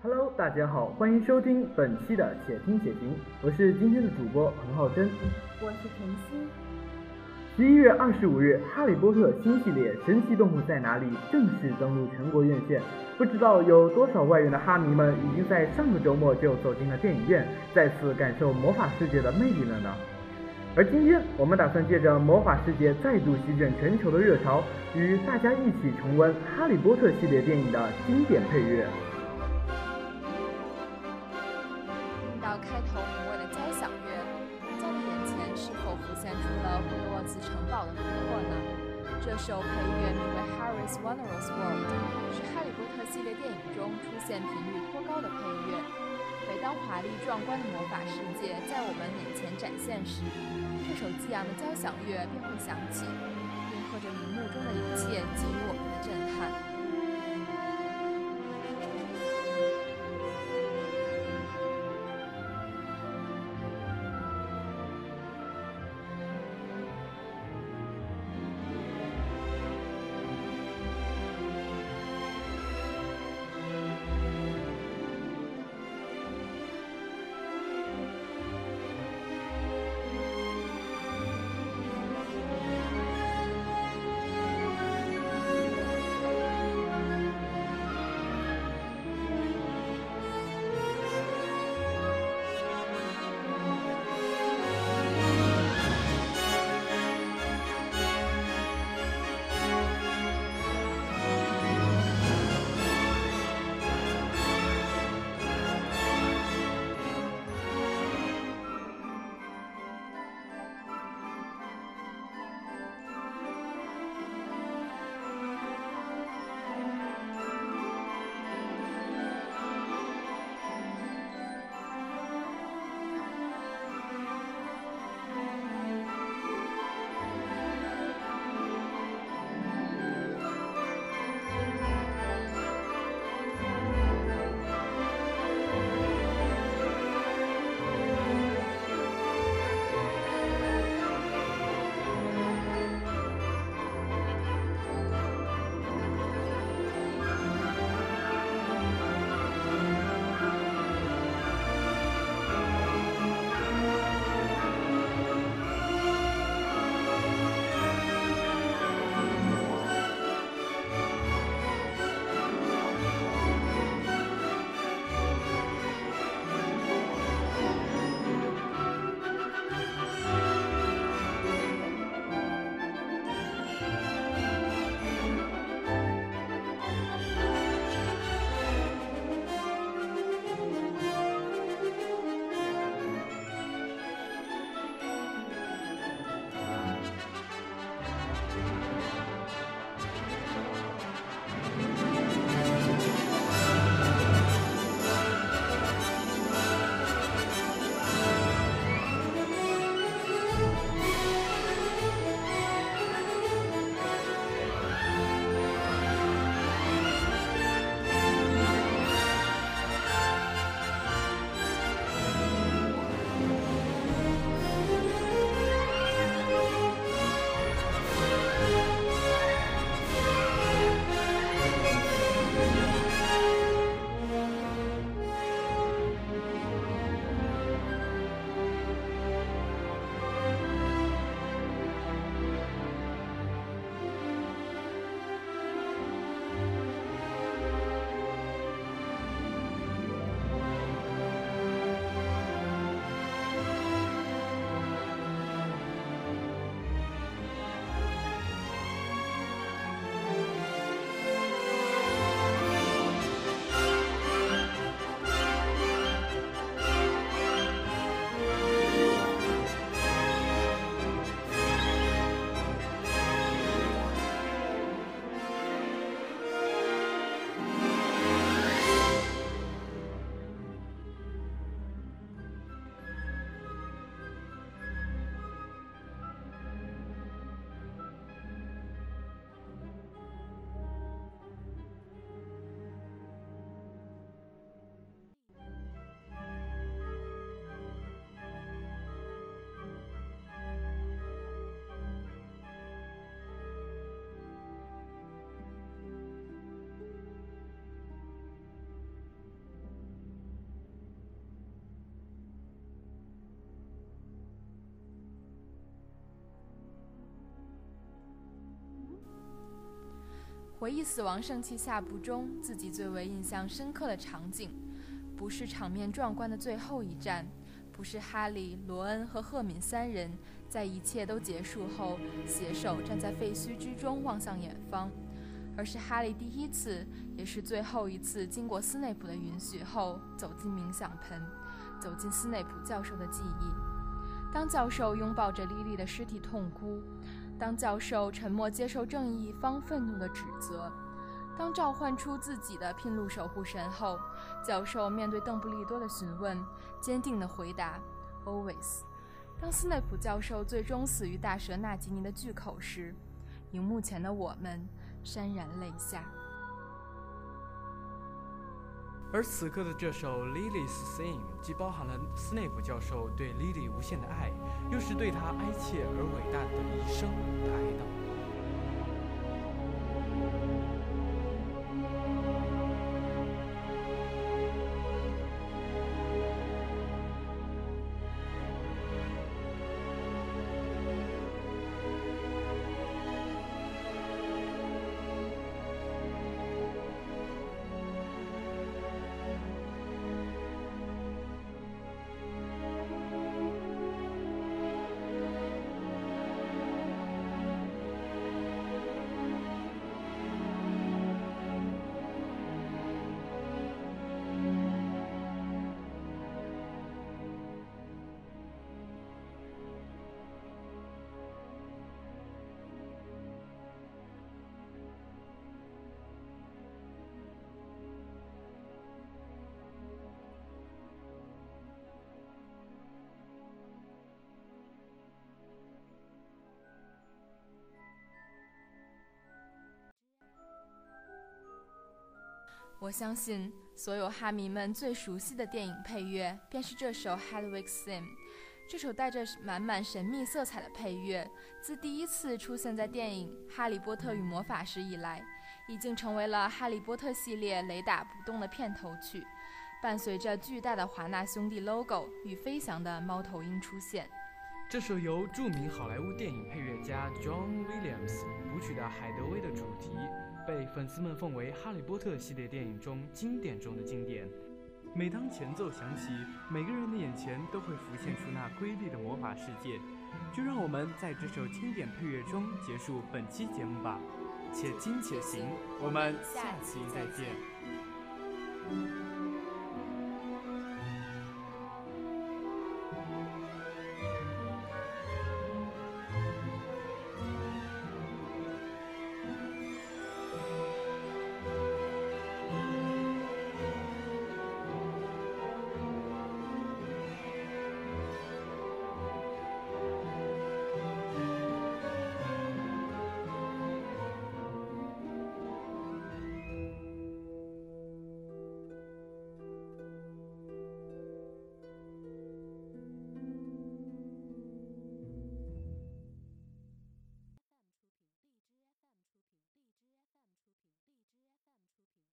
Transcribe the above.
Hello，大家好，欢迎收听本期的《且听且行》，我是今天的主播彭浩真，我是晨曦。十一月二十五日，《哈利波特》新系列《神奇动物在哪里》正式登陆全国院线，不知道有多少外院的哈迷们已经在上个周末就走进了电影院，再次感受魔法世界的魅力了呢？而今天，我们打算借着魔法世界再度席卷全球的热潮，与大家一起重温《哈利波特》系列电影的经典配乐。这首配乐名为《Harry's Wondrous World》，是《哈利波特》系列电影中出现频率颇高的配乐。每当华丽壮观的魔法世界在我们眼前展现时，这首激昂的交响乐便会响起，应和着荧幕中的一切给予我们回忆死亡圣器下部中自己最为印象深刻的场景，不是场面壮观的最后一战，不是哈利、罗恩和赫敏三人在一切都结束后携手站在废墟之中望向远方，而是哈利第一次，也是最后一次经过斯内普的允许后走进冥想盆，走进斯内普教授的记忆。当教授拥抱着莉莉的尸体痛哭。当教授沉默接受正义方愤怒的指责，当召唤出自己的聘路守护神后，教授面对邓布利多的询问，坚定地回答：“Always。”当斯内普教授最终死于大蛇纳吉尼的巨口时，荧幕前的我们潸然泪下。而此刻的这首《Lily's Sing》既包含了斯内普教授对 Lily 无限的爱，又是对她哀切而伟大的一生的哀悼。我相信，所有哈迷们最熟悉的电影配乐，便是这首《Hedwig's Theme》。这首带着满满神秘色彩的配乐，自第一次出现在电影《哈利波特与魔法师》以来，已经成为了《哈利波特》系列雷打不动的片头曲。伴随着巨大的华纳兄弟 logo 与飞翔的猫头鹰出现，这首由著名好莱坞电影配乐家 John Williams 谱曲的《海德薇》的主题。被粉丝们奉为《哈利波特》系列电影中经典中的经典。每当前奏响起，每个人的眼前都会浮现出那瑰丽的魔法世界。就让我们在这首经典配乐中结束本期节目吧。且听且行，我们下期再见。